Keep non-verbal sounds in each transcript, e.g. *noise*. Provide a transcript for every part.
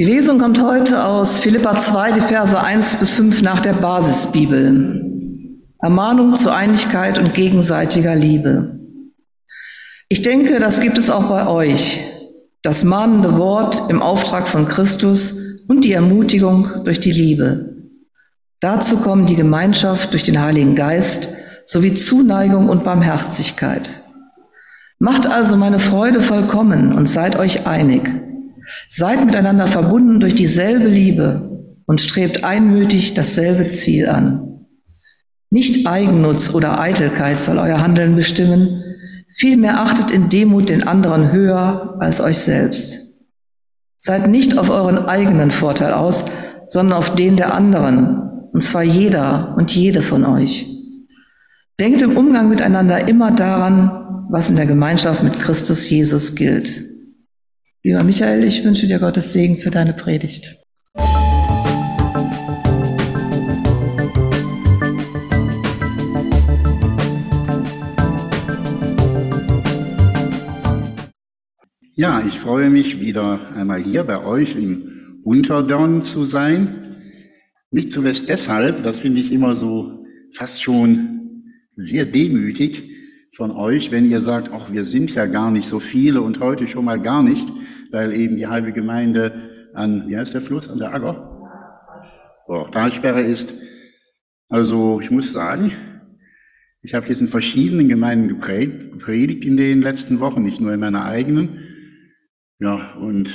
Die Lesung kommt heute aus Philippa 2, die Verse 1 bis 5 nach der Basisbibel. Ermahnung zur Einigkeit und gegenseitiger Liebe. Ich denke, das gibt es auch bei euch. Das mahnende Wort im Auftrag von Christus und die Ermutigung durch die Liebe. Dazu kommen die Gemeinschaft durch den Heiligen Geist sowie Zuneigung und Barmherzigkeit. Macht also meine Freude vollkommen und seid euch einig. Seid miteinander verbunden durch dieselbe Liebe und strebt einmütig dasselbe Ziel an. Nicht Eigennutz oder Eitelkeit soll euer Handeln bestimmen, vielmehr achtet in Demut den anderen höher als euch selbst. Seid nicht auf euren eigenen Vorteil aus, sondern auf den der anderen, und zwar jeder und jede von euch. Denkt im Umgang miteinander immer daran, was in der Gemeinschaft mit Christus Jesus gilt. Lieber Michael, ich wünsche dir Gottes Segen für deine Predigt. Ja, ich freue mich wieder einmal hier bei euch im Unterdorn zu sein. Nicht zuletzt deshalb, das finde ich immer so fast schon sehr demütig, von euch, wenn ihr sagt, ach, wir sind ja gar nicht so viele und heute schon mal gar nicht, weil eben die halbe Gemeinde an, wie heißt der Fluss, an der Agger? Auch Talsperre ist. Also ich muss sagen, ich habe jetzt in verschiedenen Gemeinden gepredigt in den letzten Wochen, nicht nur in meiner eigenen. Ja, und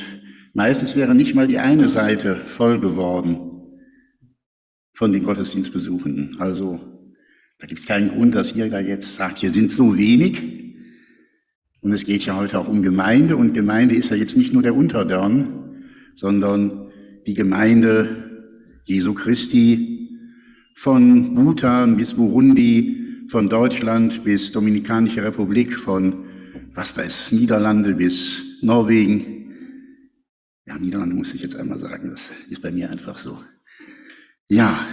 meistens wäre nicht mal die eine Seite voll geworden von den Gottesdienstbesuchenden. Also da gibt es keinen Grund, dass ihr da jetzt sagt, hier sind so wenig. Und es geht ja heute auch um Gemeinde. Und Gemeinde ist ja jetzt nicht nur der Unterdörn, sondern die Gemeinde Jesu Christi von Bhutan bis Burundi, von Deutschland bis Dominikanische Republik, von was weiß, Niederlande bis Norwegen. Ja, Niederlande muss ich jetzt einmal sagen, das ist bei mir einfach so. Ja,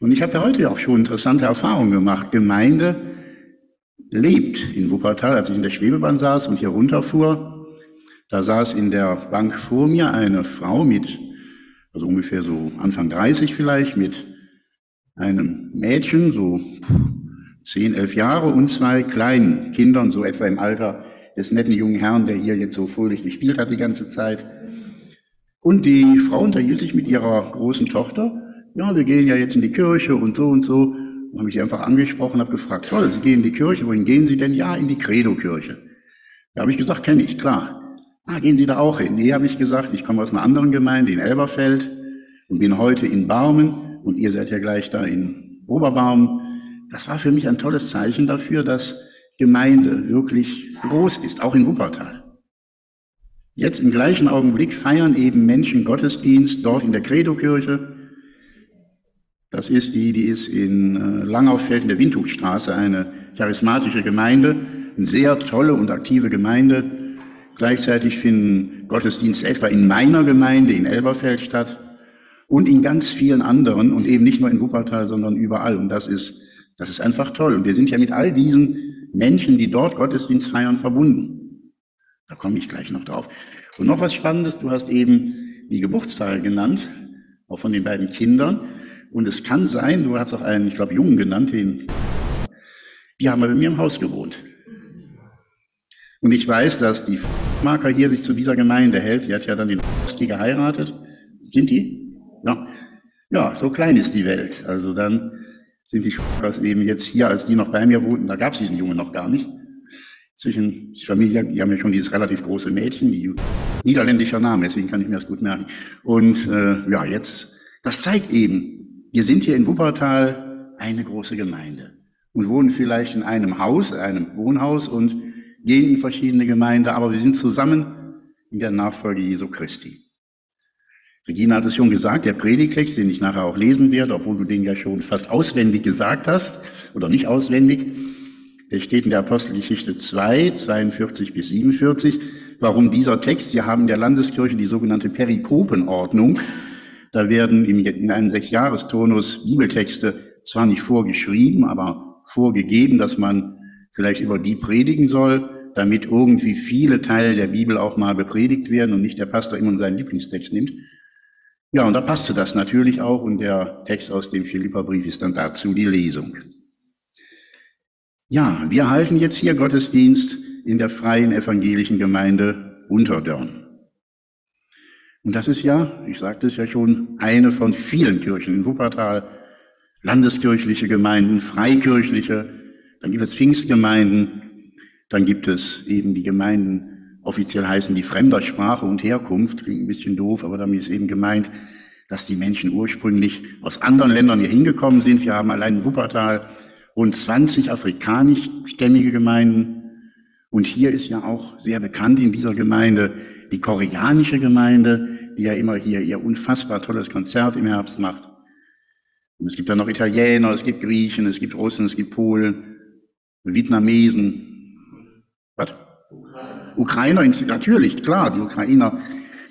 und ich habe ja heute auch schon interessante Erfahrungen gemacht. Gemeinde lebt in Wuppertal, als ich in der Schwebebahn saß und hier runterfuhr. Da saß in der Bank vor mir eine Frau mit, also ungefähr so Anfang 30 vielleicht, mit einem Mädchen, so 10, 11 Jahre und zwei kleinen Kindern, so etwa im Alter des netten jungen Herrn, der hier jetzt so fröhlich gespielt hat die ganze Zeit. Und die Frau unterhielt sich mit ihrer großen Tochter ja, wir gehen ja jetzt in die Kirche und so und so. Und habe ich einfach angesprochen, habe gefragt, toll, Sie gehen in die Kirche, wohin gehen Sie denn? Ja, in die Credo-Kirche. Da habe ich gesagt, kenne ich, klar. Ah, gehen Sie da auch hin? Nee, habe ich gesagt, ich komme aus einer anderen Gemeinde in Elberfeld und bin heute in Barmen und ihr seid ja gleich da in Oberbarmen. Das war für mich ein tolles Zeichen dafür, dass Gemeinde wirklich groß ist, auch in Wuppertal. Jetzt im gleichen Augenblick feiern eben Menschen Gottesdienst dort in der Credo-Kirche das ist die, die ist in äh, Langauffeld in der Windhufstraße, eine charismatische Gemeinde, eine sehr tolle und aktive Gemeinde. Gleichzeitig finden Gottesdienste etwa in meiner Gemeinde in Elberfeld statt und in ganz vielen anderen und eben nicht nur in Wuppertal, sondern überall. Und das ist, das ist einfach toll. Und wir sind ja mit all diesen Menschen, die dort Gottesdienst feiern, verbunden. Da komme ich gleich noch drauf. Und noch was Spannendes, du hast eben die Geburtstage genannt, auch von den beiden Kindern. Und es kann sein, du hast auch einen, ich glaube, Jungen genannt, den, die haben bei mir im Haus gewohnt. Und ich weiß, dass die Marker hier sich zu dieser Gemeinde hält. Sie hat ja dann den die geheiratet. Sind die? Ja. Ja, so klein ist die Welt. Also dann sind die Schukers eben jetzt hier, als die noch bei mir wohnten, da gab es diesen Jungen noch gar nicht. Zwischen die Familie, die haben ja schon dieses relativ große Mädchen, die niederländischer Name, deswegen kann ich mir das gut merken. Und äh, ja, jetzt, das zeigt eben, wir sind hier in Wuppertal eine große Gemeinde und wohnen vielleicht in einem Haus, einem Wohnhaus und gehen in verschiedene Gemeinden, aber wir sind zusammen in der Nachfolge Jesu Christi. Regina hat es schon gesagt, der Predigtext, den ich nachher auch lesen werde, obwohl du den ja schon fast auswendig gesagt hast oder nicht auswendig, der steht in der Apostelgeschichte 2, 42 bis 47. Warum dieser Text? Wir haben in der Landeskirche die sogenannte Perikopenordnung. Da werden in einem Sechsjahresturnus Bibeltexte zwar nicht vorgeschrieben, aber vorgegeben, dass man vielleicht über die predigen soll. damit irgendwie viele Teile der Bibel auch mal bepredigt werden und nicht der Pastor immer seinen Lieblingstext nimmt. Ja, und da passte das natürlich auch und der Text aus dem Philipperbrief ist dann dazu die Lesung. Ja, wir halten jetzt hier Gottesdienst in der freien evangelischen Gemeinde Unterdörn. Und das ist ja, ich sagte es ja schon, eine von vielen Kirchen in Wuppertal, landeskirchliche Gemeinden, freikirchliche, dann gibt es Pfingstgemeinden, dann gibt es eben die Gemeinden, offiziell heißen die fremder Sprache und Herkunft, klingt ein bisschen doof, aber damit ist eben gemeint, dass die Menschen ursprünglich aus anderen Ländern hier hingekommen sind. Wir haben allein in Wuppertal rund 20 afrikanischstämmige Gemeinden. Und hier ist ja auch sehr bekannt in dieser Gemeinde die koreanische Gemeinde, die ja immer hier ihr unfassbar tolles Konzert im Herbst macht. Und es gibt dann noch Italiener, es gibt Griechen, es gibt Russen, es gibt Polen, Vietnamesen. Was? Ukrainer, natürlich, klar, die Ukrainer.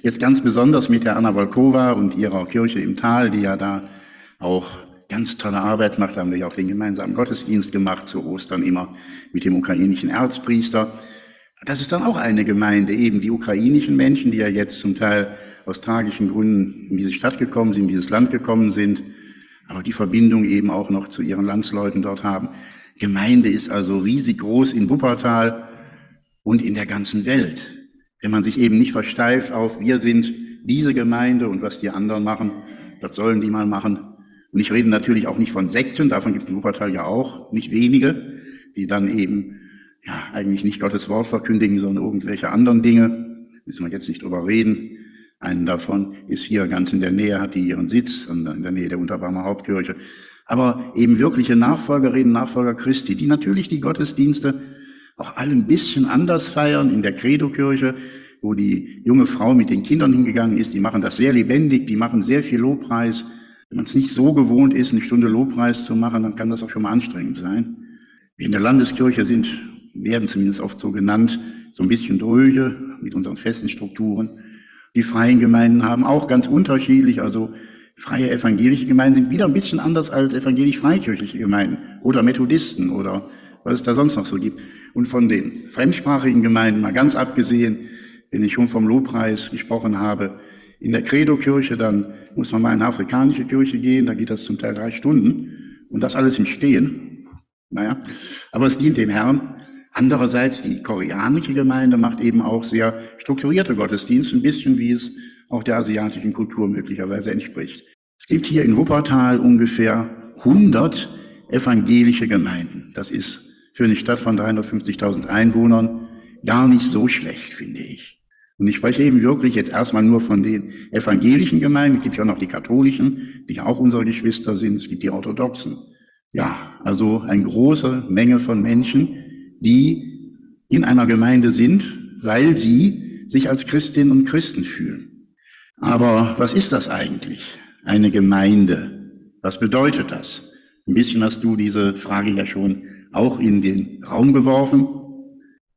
Jetzt ganz besonders mit der Anna Volkova und ihrer Kirche im Tal, die ja da auch ganz tolle Arbeit macht. Da haben wir ja auch den gemeinsamen Gottesdienst gemacht zu Ostern immer mit dem ukrainischen Erzpriester. Das ist dann auch eine Gemeinde, eben die ukrainischen Menschen, die ja jetzt zum Teil aus tragischen Gründen in diese Stadt gekommen sind, in dieses Land gekommen sind, aber die Verbindung eben auch noch zu ihren Landsleuten dort haben. Gemeinde ist also riesig groß in Wuppertal und in der ganzen Welt. Wenn man sich eben nicht versteift auf, wir sind diese Gemeinde und was die anderen machen, das sollen die mal machen. Und ich rede natürlich auch nicht von Sekten, davon gibt es in Wuppertal ja auch nicht wenige, die dann eben ja eigentlich nicht Gottes Wort verkündigen, sondern irgendwelche anderen Dinge. Müssen wir jetzt nicht drüber reden. Einen davon ist hier ganz in der Nähe, hat die ihren Sitz, in der Nähe der Unterbarmer Hauptkirche. Aber eben wirkliche Nachfolgerinnen, Nachfolger Christi, die natürlich die Gottesdienste auch alle ein bisschen anders feiern in der Credo-Kirche, wo die junge Frau mit den Kindern hingegangen ist. Die machen das sehr lebendig, die machen sehr viel Lobpreis. Wenn man es nicht so gewohnt ist, eine Stunde Lobpreis zu machen, dann kann das auch schon mal anstrengend sein. Wir in der Landeskirche sind, werden zumindest oft so genannt, so ein bisschen dröge mit unseren festen Strukturen. Die freien Gemeinden haben auch ganz unterschiedlich, also freie evangelische Gemeinden sind wieder ein bisschen anders als evangelisch-freikirchliche Gemeinden oder Methodisten oder was es da sonst noch so gibt. Und von den fremdsprachigen Gemeinden mal ganz abgesehen, wenn ich schon vom Lobpreis gesprochen habe, in der Credo-Kirche, dann muss man mal in eine afrikanische Kirche gehen, da geht das zum Teil drei Stunden und das alles im Stehen. Naja, aber es dient dem Herrn Andererseits, die koreanische Gemeinde macht eben auch sehr strukturierte Gottesdienste, ein bisschen wie es auch der asiatischen Kultur möglicherweise entspricht. Es gibt hier in Wuppertal ungefähr 100 evangelische Gemeinden. Das ist für eine Stadt von 350.000 Einwohnern gar nicht so schlecht, finde ich. Und ich spreche eben wirklich jetzt erstmal nur von den evangelischen Gemeinden. Es gibt ja auch noch die katholischen, die auch unsere Geschwister sind. Es gibt die orthodoxen. Ja, also eine große Menge von Menschen, die in einer Gemeinde sind, weil sie sich als Christinnen und Christen fühlen. Aber was ist das eigentlich, eine Gemeinde? Was bedeutet das? Ein bisschen hast du diese Frage ja schon auch in den Raum geworfen.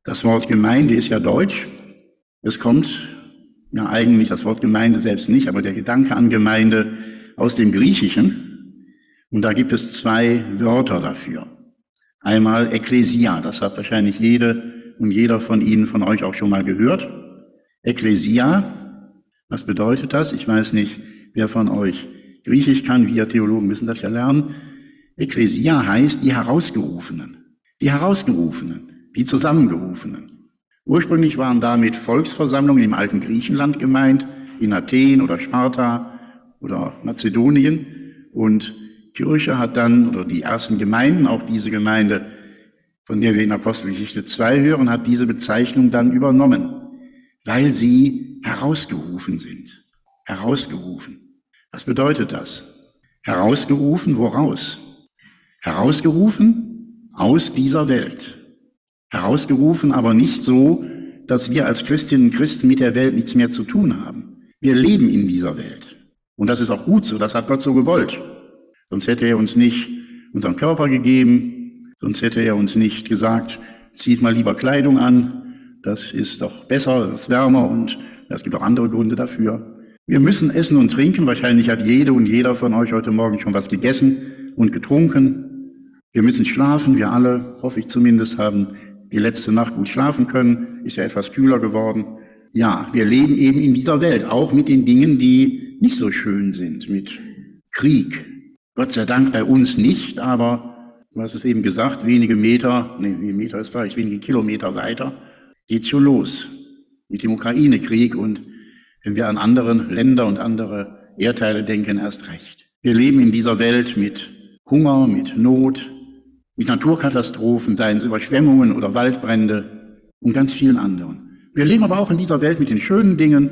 Das Wort Gemeinde ist ja deutsch. Es kommt ja eigentlich das Wort Gemeinde selbst nicht, aber der Gedanke an Gemeinde aus dem Griechischen. Und da gibt es zwei Wörter dafür. Einmal Ekklesia, das hat wahrscheinlich jede und jeder von Ihnen, von euch auch schon mal gehört. Ekklesia, was bedeutet das? Ich weiß nicht, wer von euch Griechisch kann, wir Theologen müssen das ja lernen. Ekklesia heißt die Herausgerufenen, die Herausgerufenen, die Zusammengerufenen. Ursprünglich waren damit Volksversammlungen im alten Griechenland gemeint, in Athen oder Sparta oder Mazedonien. Und Kirche hat dann, oder die ersten Gemeinden, auch diese Gemeinde, von der wir in Apostelgeschichte 2 hören, hat diese Bezeichnung dann übernommen, weil sie herausgerufen sind. Herausgerufen. Was bedeutet das? Herausgerufen woraus? Herausgerufen aus dieser Welt. Herausgerufen aber nicht so, dass wir als Christinnen und Christen mit der Welt nichts mehr zu tun haben. Wir leben in dieser Welt. Und das ist auch gut so, das hat Gott so gewollt. Sonst hätte er uns nicht unseren Körper gegeben, sonst hätte er uns nicht gesagt, zieht mal lieber Kleidung an, das ist doch besser, das ist wärmer und es gibt auch andere Gründe dafür. Wir müssen essen und trinken, wahrscheinlich hat jede und jeder von euch heute Morgen schon was gegessen und getrunken. Wir müssen schlafen, wir alle, hoffe ich zumindest, haben die letzte Nacht gut schlafen können, ist ja etwas kühler geworden. Ja, wir leben eben in dieser Welt, auch mit den Dingen, die nicht so schön sind, mit Krieg. Gott sei Dank bei uns nicht, aber du hast es eben gesagt, wenige Meter, nee, wenige Meter ist falsch, wenige Kilometer weiter geht's schon los mit dem Ukraine-Krieg und wenn wir an anderen Länder und andere Erdteile denken, erst recht. Wir leben in dieser Welt mit Hunger, mit Not, mit Naturkatastrophen, seien es Überschwemmungen oder Waldbrände und ganz vielen anderen. Wir leben aber auch in dieser Welt mit den schönen Dingen.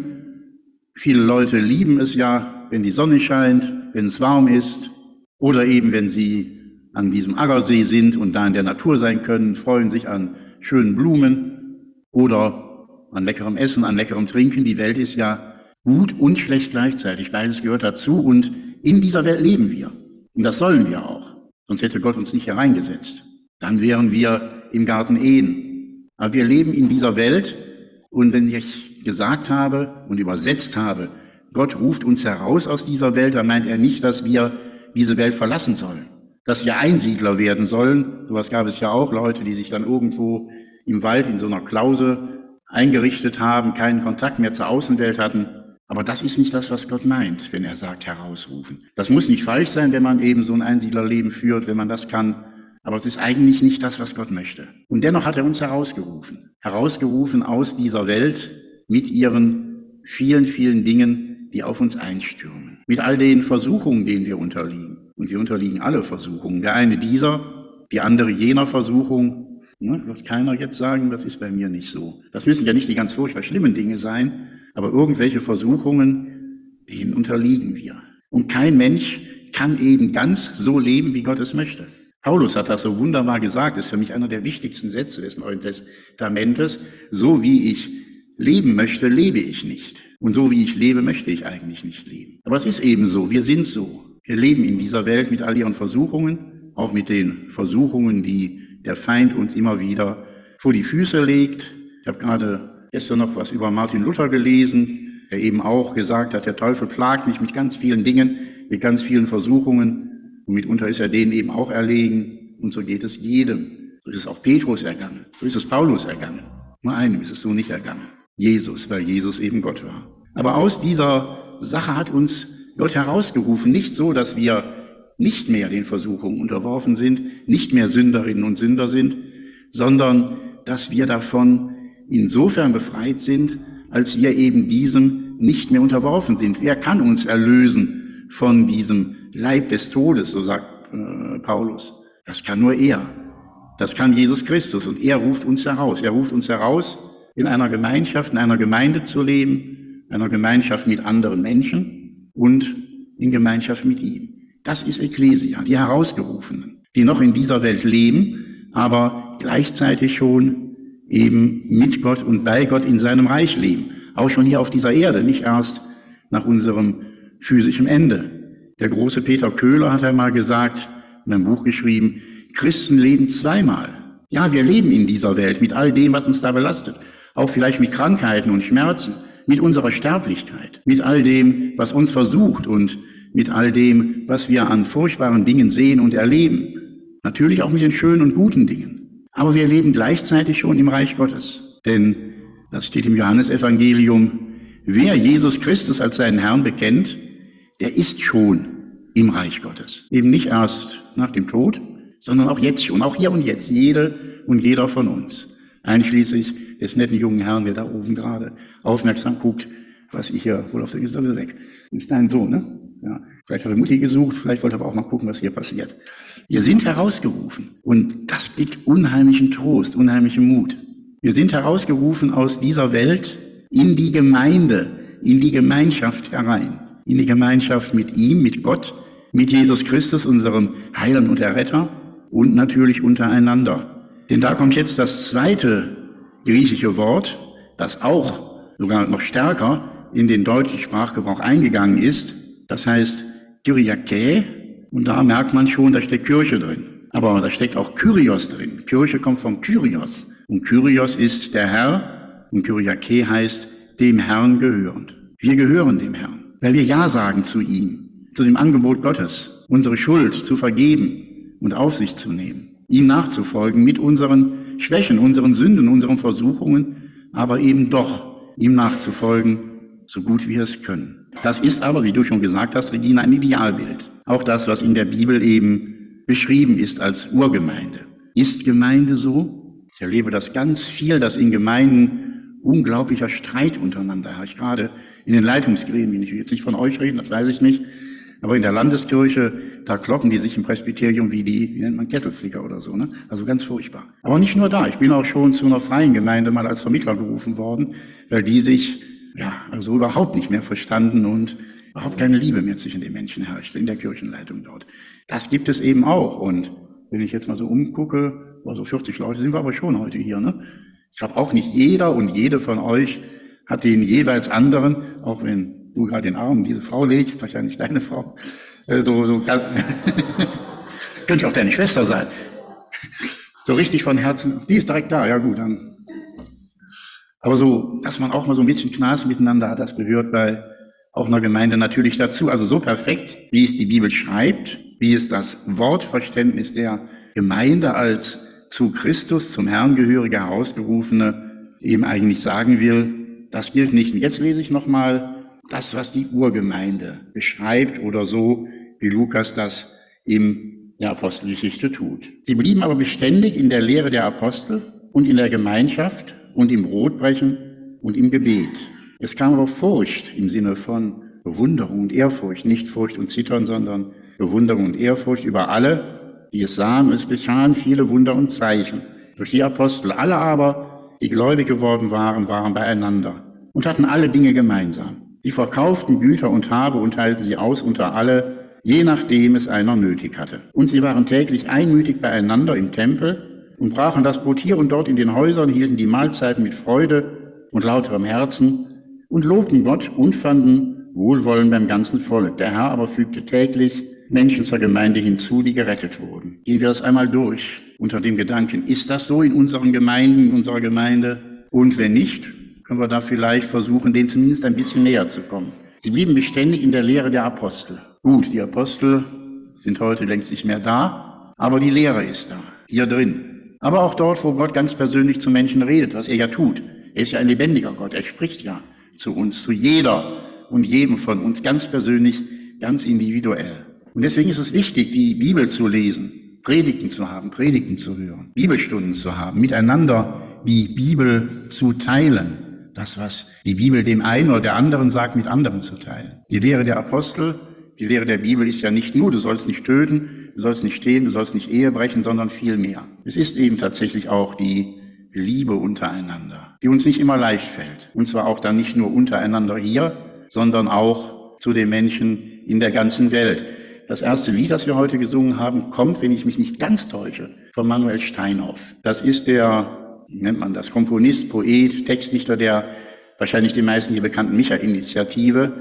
Viele Leute lieben es ja, wenn die Sonne scheint, wenn es warm ist oder eben wenn sie an diesem Aggersee sind und da in der Natur sein können, freuen sich an schönen Blumen oder an leckerem Essen, an leckerem Trinken. Die Welt ist ja gut und schlecht gleichzeitig. Beides gehört dazu und in dieser Welt leben wir. Und das sollen wir auch. Sonst hätte Gott uns nicht hereingesetzt. Dann wären wir im Garten Ehen. Aber wir leben in dieser Welt und wenn ich gesagt habe und übersetzt habe, Gott ruft uns heraus aus dieser Welt, dann meint er nicht, dass wir diese Welt verlassen sollen, dass wir Einsiedler werden sollen. Sowas gab es ja auch, Leute, die sich dann irgendwo im Wald in so einer Klause eingerichtet haben, keinen Kontakt mehr zur Außenwelt hatten. Aber das ist nicht das, was Gott meint, wenn er sagt, herausrufen. Das muss nicht falsch sein, wenn man eben so ein Einsiedlerleben führt, wenn man das kann. Aber es ist eigentlich nicht das, was Gott möchte. Und dennoch hat er uns herausgerufen. Herausgerufen aus dieser Welt mit ihren vielen, vielen Dingen, die auf uns einstürmen. Mit all den Versuchungen, denen wir unterliegen. Und wir unterliegen alle Versuchungen. Der eine dieser, die andere jener Versuchung, Ne? Wird keiner jetzt sagen, das ist bei mir nicht so. Das müssen ja nicht die ganz furchtbar schlimmen Dinge sein, aber irgendwelche Versuchungen, denen unterliegen wir. Und kein Mensch kann eben ganz so leben, wie Gott es möchte. Paulus hat das so wunderbar gesagt, ist für mich einer der wichtigsten Sätze des Neuen Testamentes. So wie ich leben möchte, lebe ich nicht. Und so wie ich lebe, möchte ich eigentlich nicht leben. Aber es ist eben so, wir sind so. Wir leben in dieser Welt mit all ihren Versuchungen, auch mit den Versuchungen, die der Feind uns immer wieder vor die Füße legt. Ich habe gerade gestern noch was über Martin Luther gelesen, der eben auch gesagt hat, der Teufel plagt mich mit ganz vielen Dingen, mit ganz vielen Versuchungen und mitunter ist er denen eben auch erlegen und so geht es jedem. So ist es auch Petrus ergangen, so ist es Paulus ergangen. Nur einem ist es so nicht ergangen. Jesus, weil Jesus eben Gott war. Aber aus dieser Sache hat uns Gott herausgerufen, nicht so, dass wir nicht mehr den Versuchungen unterworfen sind, nicht mehr Sünderinnen und Sünder sind, sondern dass wir davon insofern befreit sind, als wir eben diesem nicht mehr unterworfen sind. Wer kann uns erlösen von diesem Leib des Todes, so sagt äh, Paulus? Das kann nur er. Das kann Jesus Christus und er ruft uns heraus. Er ruft uns heraus, in einer Gemeinschaft, in einer Gemeinde zu leben, einer Gemeinschaft mit anderen Menschen und in Gemeinschaft mit ihm. Das ist Ekklesia, die Herausgerufenen, die noch in dieser Welt leben, aber gleichzeitig schon eben mit Gott und bei Gott in seinem Reich leben. Auch schon hier auf dieser Erde, nicht erst nach unserem physischen Ende. Der große Peter Köhler hat einmal gesagt, in einem Buch geschrieben, Christen leben zweimal. Ja, wir leben in dieser Welt mit all dem, was uns da belastet. Auch vielleicht mit Krankheiten und Schmerzen, mit unserer Sterblichkeit, mit all dem, was uns versucht und mit all dem, was wir an furchtbaren Dingen sehen und erleben. Natürlich auch mit den schönen und guten Dingen. Aber wir leben gleichzeitig schon im Reich Gottes. Denn, das steht im Johannesevangelium, wer Jesus Christus als seinen Herrn bekennt, der ist schon im Reich Gottes. Eben nicht erst nach dem Tod, sondern auch jetzt schon, auch hier und jetzt, jede und jeder von uns. Einschließlich des netten jungen Herrn, der da oben gerade aufmerksam guckt, was ich hier wohl auf der Gestalt weg. Ist dein Sohn, ne? Ja, vielleicht hat er Mutti gesucht, vielleicht wollte er aber auch mal gucken, was hier passiert. Wir sind herausgerufen und das gibt unheimlichen Trost, unheimlichen Mut. Wir sind herausgerufen aus dieser Welt in die Gemeinde, in die Gemeinschaft herein, in die Gemeinschaft mit ihm, mit Gott, mit Jesus Christus, unserem Heiland und Erretter und natürlich untereinander. Denn da kommt jetzt das zweite griechische Wort, das auch sogar noch stärker in den deutschen Sprachgebrauch eingegangen ist, das heißt Kyriake, und da merkt man schon, da steckt Kirche drin. Aber da steckt auch Kyrios drin. Kirche kommt vom Kyrios. Und Kyrios ist der Herr und Kyriake heißt dem Herrn gehörend. Wir gehören dem Herrn, weil wir Ja sagen zu ihm, zu dem Angebot Gottes, unsere Schuld zu vergeben und auf sich zu nehmen, ihm nachzufolgen mit unseren Schwächen, unseren Sünden, unseren Versuchungen, aber eben doch ihm nachzufolgen, so gut wir es können. Das ist aber, wie du schon gesagt hast, Regina, ein Idealbild. Auch das, was in der Bibel eben beschrieben ist als Urgemeinde. Ist Gemeinde so? Ich erlebe das ganz viel, dass in Gemeinden unglaublicher Streit untereinander herrscht, gerade in den Leitungsgremien. Ich will jetzt nicht von euch reden, das weiß ich nicht. Aber in der Landeskirche, da kloppen die sich im Presbyterium wie die, wie nennt man, Kesselflicker oder so, ne? Also ganz furchtbar. Aber nicht nur da. Ich bin auch schon zu einer freien Gemeinde mal als Vermittler gerufen worden, weil die sich, ja, also überhaupt nicht mehr verstanden und überhaupt keine Liebe mehr zwischen den Menschen herrscht in der Kirchenleitung dort. Das gibt es eben auch. Und wenn ich jetzt mal so umgucke, also 40 Leute sind wir aber schon heute hier, ne? Ich glaube auch nicht jeder und jede von euch hat den jeweils anderen, auch wenn du gerade den Arm diese Frau legst, wahrscheinlich deine Frau, so, so *laughs* könnte auch deine Schwester sein. So richtig von Herzen, die ist direkt da, ja gut, dann. Aber so, dass man auch mal so ein bisschen Knas miteinander hat, das gehört bei auch einer Gemeinde natürlich dazu. Also so perfekt, wie es die Bibel schreibt, wie es das Wortverständnis der Gemeinde als zu Christus, zum Herrn gehörige, herausgerufene eben eigentlich sagen will, das gilt nicht. Und jetzt lese ich nochmal das, was die Urgemeinde beschreibt oder so, wie Lukas das in der Apostelgeschichte tut. Sie blieben aber beständig in der Lehre der Apostel und in der Gemeinschaft und im Brotbrechen und im Gebet. Es kam aber Furcht im Sinne von Bewunderung und Ehrfurcht, nicht Furcht und Zittern, sondern Bewunderung und Ehrfurcht über alle, die es sahen. Es geschahen viele Wunder und Zeichen durch die Apostel. Alle aber, die gläubig geworden waren, waren beieinander und hatten alle Dinge gemeinsam. Die verkauften Güter und Habe und teilten sie aus unter alle, je nachdem es einer nötig hatte. Und sie waren täglich einmütig beieinander im Tempel und brachen das Brot hier und dort in den Häusern, hielten die Mahlzeiten mit Freude und lauterem Herzen und lobten Gott und fanden Wohlwollen beim ganzen Volk. Der Herr aber fügte täglich Menschen zur Gemeinde hinzu, die gerettet wurden. Gehen wir das einmal durch unter dem Gedanken, ist das so in unseren Gemeinden, in unserer Gemeinde? Und wenn nicht, können wir da vielleicht versuchen, denen zumindest ein bisschen näher zu kommen. Sie blieben beständig in der Lehre der Apostel. Gut, die Apostel sind heute längst nicht mehr da, aber die Lehre ist da, hier drin. Aber auch dort, wo Gott ganz persönlich zu Menschen redet, was er ja tut. Er ist ja ein lebendiger Gott, er spricht ja zu uns, zu jeder und jedem von uns ganz persönlich, ganz individuell. Und deswegen ist es wichtig, die Bibel zu lesen, Predigten zu haben, Predigten zu hören, Bibelstunden zu haben, miteinander die Bibel zu teilen das, was die Bibel dem einen oder der anderen sagt, mit anderen zu teilen. Die Lehre der Apostel, die Lehre der Bibel ist ja nicht nur, du sollst nicht töten, du sollst nicht stehen, du sollst nicht Ehe brechen, sondern viel mehr. Es ist eben tatsächlich auch die Liebe untereinander, die uns nicht immer leicht fällt. Und zwar auch dann nicht nur untereinander hier, sondern auch zu den Menschen in der ganzen Welt. Das erste Lied, das wir heute gesungen haben, kommt, wenn ich mich nicht ganz täusche, von Manuel Steinhoff. Das ist der nennt man das, Komponist, Poet, Textdichter der wahrscheinlich den meisten hier bekannten Micha-Initiative,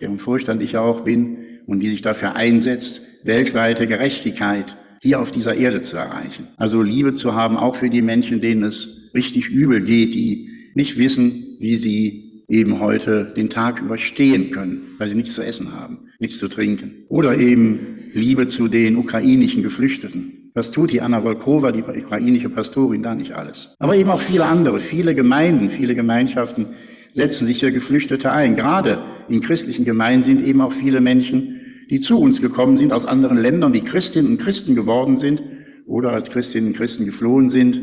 deren Vorstand ich ja auch bin und die sich dafür einsetzt, weltweite Gerechtigkeit hier auf dieser Erde zu erreichen. Also Liebe zu haben, auch für die Menschen, denen es richtig übel geht, die nicht wissen, wie sie eben heute den Tag überstehen können, weil sie nichts zu essen haben, nichts zu trinken. Oder eben Liebe zu den ukrainischen Geflüchteten, was tut die Anna Volkova, die ukrainische Pastorin, da nicht alles? Aber eben auch viele andere, viele Gemeinden, viele Gemeinschaften setzen sich für Geflüchtete ein. Gerade in christlichen Gemeinden sind eben auch viele Menschen, die zu uns gekommen sind aus anderen Ländern, die Christinnen und Christen geworden sind oder als Christinnen und Christen geflohen sind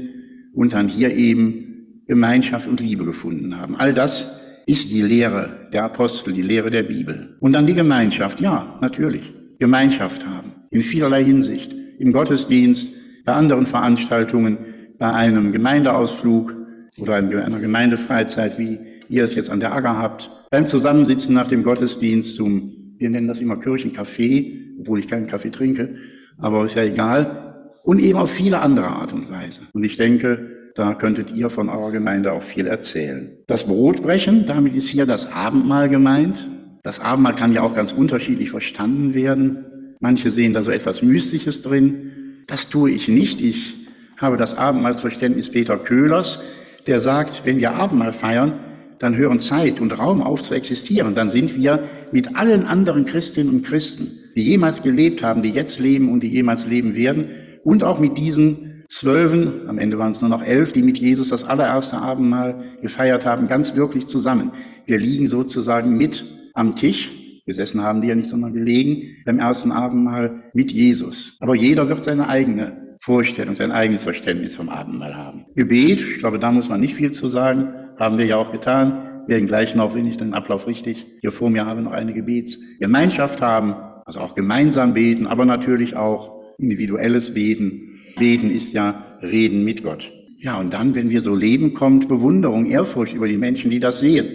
und dann hier eben Gemeinschaft und Liebe gefunden haben. All das ist die Lehre der Apostel, die Lehre der Bibel. Und dann die Gemeinschaft. Ja, natürlich. Gemeinschaft haben. In vielerlei Hinsicht im Gottesdienst, bei anderen Veranstaltungen, bei einem Gemeindeausflug oder einer Gemeindefreizeit, wie ihr es jetzt an der Agger habt, beim Zusammensitzen nach dem Gottesdienst zum, wir nennen das immer Kirchencafé, obwohl ich keinen Kaffee trinke, aber ist ja egal, und eben auf viele andere Art und Weise. Und ich denke, da könntet ihr von eurer Gemeinde auch viel erzählen. Das Brotbrechen, damit ist hier das Abendmahl gemeint. Das Abendmahl kann ja auch ganz unterschiedlich verstanden werden. Manche sehen da so etwas Mystisches drin. Das tue ich nicht. Ich habe das Abendmahlsverständnis Peter Köhlers, der sagt, wenn wir Abendmahl feiern, dann hören Zeit und Raum auf zu existieren. Dann sind wir mit allen anderen Christinnen und Christen, die jemals gelebt haben, die jetzt leben und die jemals leben werden, und auch mit diesen Zwölfen, am Ende waren es nur noch elf, die mit Jesus das allererste Abendmahl gefeiert haben, ganz wirklich zusammen. Wir liegen sozusagen mit am Tisch. Gesessen haben die ja nicht, sondern gelegen beim ersten Abendmahl mit Jesus. Aber jeder wird seine eigene Vorstellung, sein eigenes Verständnis vom Abendmahl haben. Gebet, ich glaube, da muss man nicht viel zu sagen, haben wir ja auch getan. Wir werden gleich noch, wenn ich den Ablauf richtig hier vor mir habe, noch eine Gebetsgemeinschaft haben, also auch gemeinsam beten, aber natürlich auch individuelles Beten. Beten ist ja Reden mit Gott. Ja, und dann, wenn wir so leben, kommt Bewunderung, Ehrfurcht über die Menschen, die das sehen.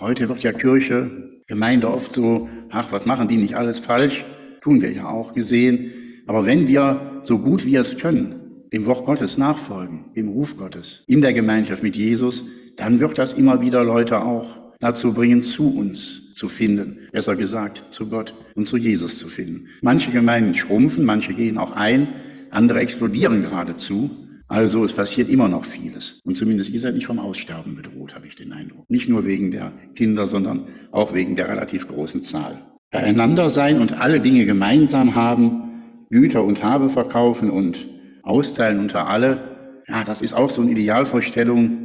Heute wird ja Kirche, Gemeinde oft so, ach, was machen die nicht alles falsch? Tun wir ja auch gesehen. Aber wenn wir so gut wir es können, dem Wort Gottes nachfolgen, dem Ruf Gottes, in der Gemeinschaft mit Jesus, dann wird das immer wieder Leute auch dazu bringen, zu uns zu finden. Besser gesagt, zu Gott und zu Jesus zu finden. Manche Gemeinden schrumpfen, manche gehen auch ein, andere explodieren geradezu. Also es passiert immer noch vieles. Und zumindest ihr seid nicht vom Aussterben bedroht, habe ich den Eindruck. Nicht nur wegen der Kinder, sondern auch wegen der relativ großen Zahl. Beieinander sein und alle Dinge gemeinsam haben, Güter und Habe verkaufen und austeilen unter alle, ja, das ist auch so eine Idealvorstellung,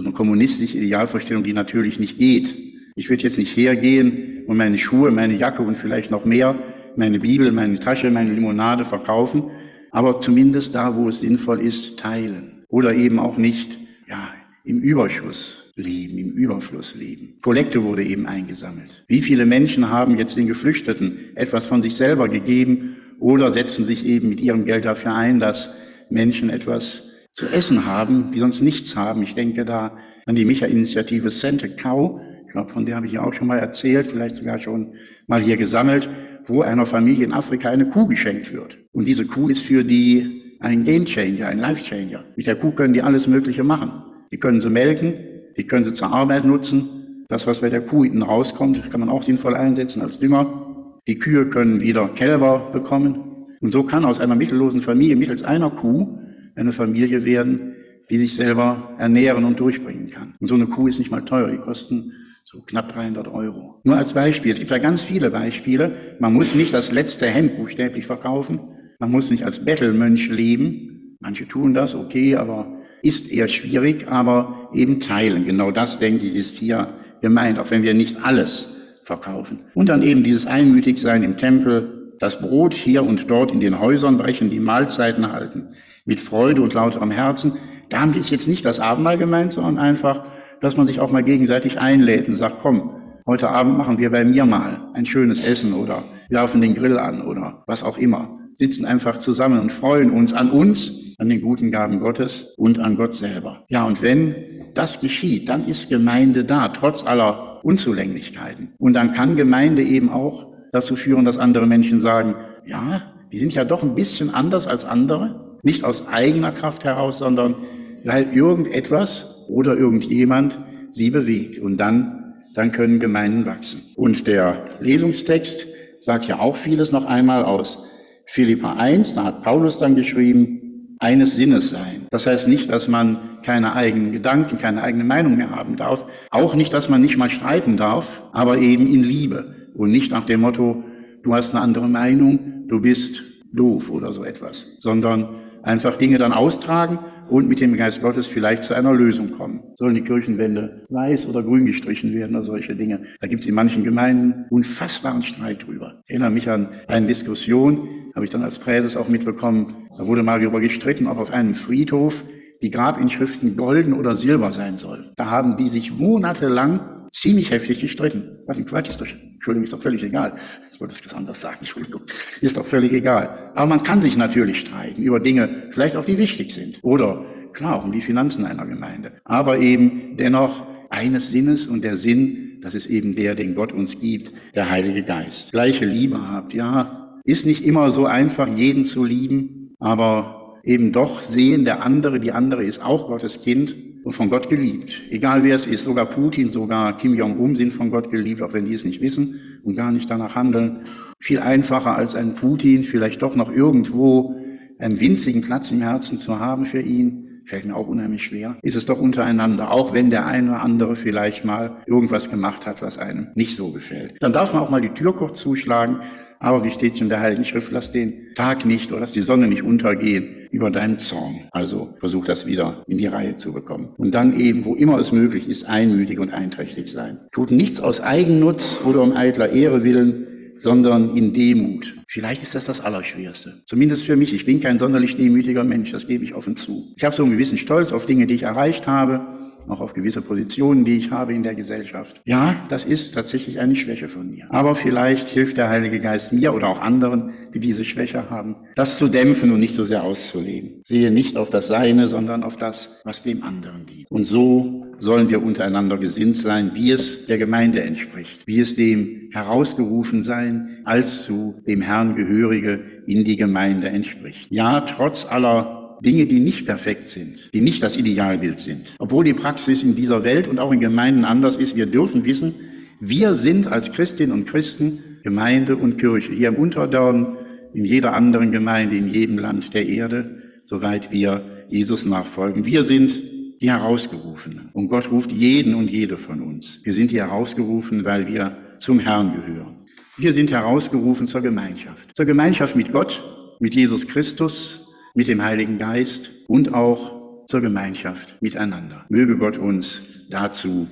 so eine kommunistische Idealvorstellung, die natürlich nicht geht. Ich würde jetzt nicht hergehen und meine Schuhe, meine Jacke und vielleicht noch mehr, meine Bibel, meine Tasche, meine Limonade verkaufen, aber zumindest da, wo es sinnvoll ist, teilen. Oder eben auch nicht, ja, im Überschuss leben, im Überfluss leben. Kollekte wurde eben eingesammelt. Wie viele Menschen haben jetzt den Geflüchteten etwas von sich selber gegeben oder setzen sich eben mit ihrem Geld dafür ein, dass Menschen etwas zu essen haben, die sonst nichts haben. Ich denke da an die Micha-Initiative Sente Cow. Ich glaube, von der habe ich ja auch schon mal erzählt, vielleicht sogar schon mal hier gesammelt wo einer Familie in Afrika eine Kuh geschenkt wird. Und diese Kuh ist für die ein Gamechanger, ein Lifechanger. Mit der Kuh können die alles Mögliche machen. Die können sie melken, die können sie zur Arbeit nutzen. Das, was bei der Kuh hinten rauskommt, kann man auch sinnvoll einsetzen als Dünger. Die Kühe können wieder Kälber bekommen. Und so kann aus einer mittellosen Familie mittels einer Kuh eine Familie werden, die sich selber ernähren und durchbringen kann. Und so eine Kuh ist nicht mal teuer. Die kosten so knapp 300 Euro. Nur als Beispiel. Es gibt ja ganz viele Beispiele. Man muss nicht das letzte Hemd buchstäblich verkaufen. Man muss nicht als Bettelmönch leben. Manche tun das, okay, aber ist eher schwierig, aber eben teilen. Genau das, denke ich, ist hier gemeint, auch wenn wir nicht alles verkaufen. Und dann eben dieses Einmütigsein im Tempel, das Brot hier und dort in den Häusern brechen, die Mahlzeiten halten, mit Freude und lauterem Herzen. Damit ist jetzt nicht das Abendmahl gemeint, sondern einfach dass man sich auch mal gegenseitig einlädt und sagt, komm, heute Abend machen wir bei mir mal ein schönes Essen oder werfen den Grill an oder was auch immer. Sitzen einfach zusammen und freuen uns an uns, an den guten Gaben Gottes und an Gott selber. Ja, und wenn das geschieht, dann ist Gemeinde da, trotz aller Unzulänglichkeiten. Und dann kann Gemeinde eben auch dazu führen, dass andere Menschen sagen, ja, die sind ja doch ein bisschen anders als andere. Nicht aus eigener Kraft heraus, sondern weil irgendetwas oder irgendjemand sie bewegt. Und dann, dann können Gemeinden wachsen. Und der Lesungstext sagt ja auch vieles noch einmal aus Philippa 1. Da hat Paulus dann geschrieben, eines Sinnes sein. Das heißt nicht, dass man keine eigenen Gedanken, keine eigene Meinung mehr haben darf. Auch nicht, dass man nicht mal streiten darf, aber eben in Liebe. Und nicht nach dem Motto, du hast eine andere Meinung, du bist doof oder so etwas, sondern einfach Dinge dann austragen und mit dem Geist Gottes vielleicht zu einer Lösung kommen. Sollen die Kirchenwände weiß oder grün gestrichen werden oder solche Dinge? Da gibt es in manchen Gemeinden unfassbaren Streit drüber. Ich erinnere mich an eine Diskussion, habe ich dann als Präses auch mitbekommen, da wurde mal darüber gestritten, ob auf einem Friedhof die Grabinschriften golden oder silber sein sollen. Da haben die sich monatelang ziemlich heftig gestritten. Was ein Quatsch ist doch, Entschuldigung, ist doch völlig egal. Ich wollte es anders sagen, Entschuldigung. Ist doch völlig egal. Aber man kann sich natürlich streiten über Dinge, vielleicht auch die wichtig sind. Oder, klar, auch um die Finanzen einer Gemeinde. Aber eben dennoch eines Sinnes und der Sinn, das ist eben der, den Gott uns gibt, der Heilige Geist. Gleiche Liebe habt, ja. Ist nicht immer so einfach, jeden zu lieben, aber eben doch sehen, der andere, die andere ist auch Gottes Kind und von Gott geliebt. Egal wer es ist, sogar Putin, sogar Kim Jong-un sind von Gott geliebt, auch wenn die es nicht wissen und gar nicht danach handeln. Viel einfacher als ein Putin, vielleicht doch noch irgendwo einen winzigen Platz im Herzen zu haben für ihn. fällt mir auch unheimlich schwer, ist es doch untereinander, auch wenn der eine oder andere vielleicht mal irgendwas gemacht hat, was einem nicht so gefällt. Dann darf man auch mal die Tür kurz zuschlagen, aber wie steht es in der Heiligen Schrift, lass den Tag nicht oder lass die Sonne nicht untergehen über deinen Zorn. Also versuch das wieder in die Reihe zu bekommen. Und dann eben, wo immer es möglich ist, einmütig und einträchtig sein. Tut nichts aus Eigennutz oder um eitler Ehre willen, sondern in Demut. Vielleicht ist das das Allerschwerste. Zumindest für mich. Ich bin kein sonderlich demütiger Mensch, das gebe ich offen zu. Ich habe so einen gewissen Stolz auf Dinge, die ich erreicht habe, auch auf gewisse Positionen, die ich habe in der Gesellschaft. Ja, das ist tatsächlich eine Schwäche von mir. Aber vielleicht hilft der Heilige Geist mir oder auch anderen, die diese Schwäche haben, das zu dämpfen und nicht so sehr auszuleben. Sehe nicht auf das Seine, sondern auf das, was dem anderen dient. Und so sollen wir untereinander gesinnt sein, wie es der Gemeinde entspricht, wie es dem herausgerufen sein, als zu dem Herrn gehörige in die Gemeinde entspricht. Ja, trotz aller Dinge, die nicht perfekt sind, die nicht das Idealbild sind. Obwohl die Praxis in dieser Welt und auch in Gemeinden anders ist, wir dürfen wissen, wir sind als Christinnen und Christen Gemeinde und Kirche. Hier im Unterdorn, in jeder anderen Gemeinde, in jedem Land der Erde, soweit wir Jesus nachfolgen. Wir sind die Herausgerufenen. Und Gott ruft jeden und jede von uns. Wir sind die Herausgerufen, weil wir zum Herrn gehören. Wir sind herausgerufen zur Gemeinschaft. Zur Gemeinschaft mit Gott, mit Jesus Christus, mit dem Heiligen Geist und auch zur Gemeinschaft miteinander. Möge Gott uns dazu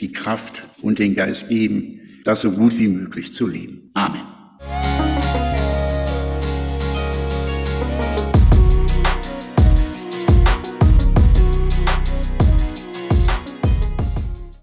die Kraft und den Geist geben, das so gut wie möglich zu leben. Amen.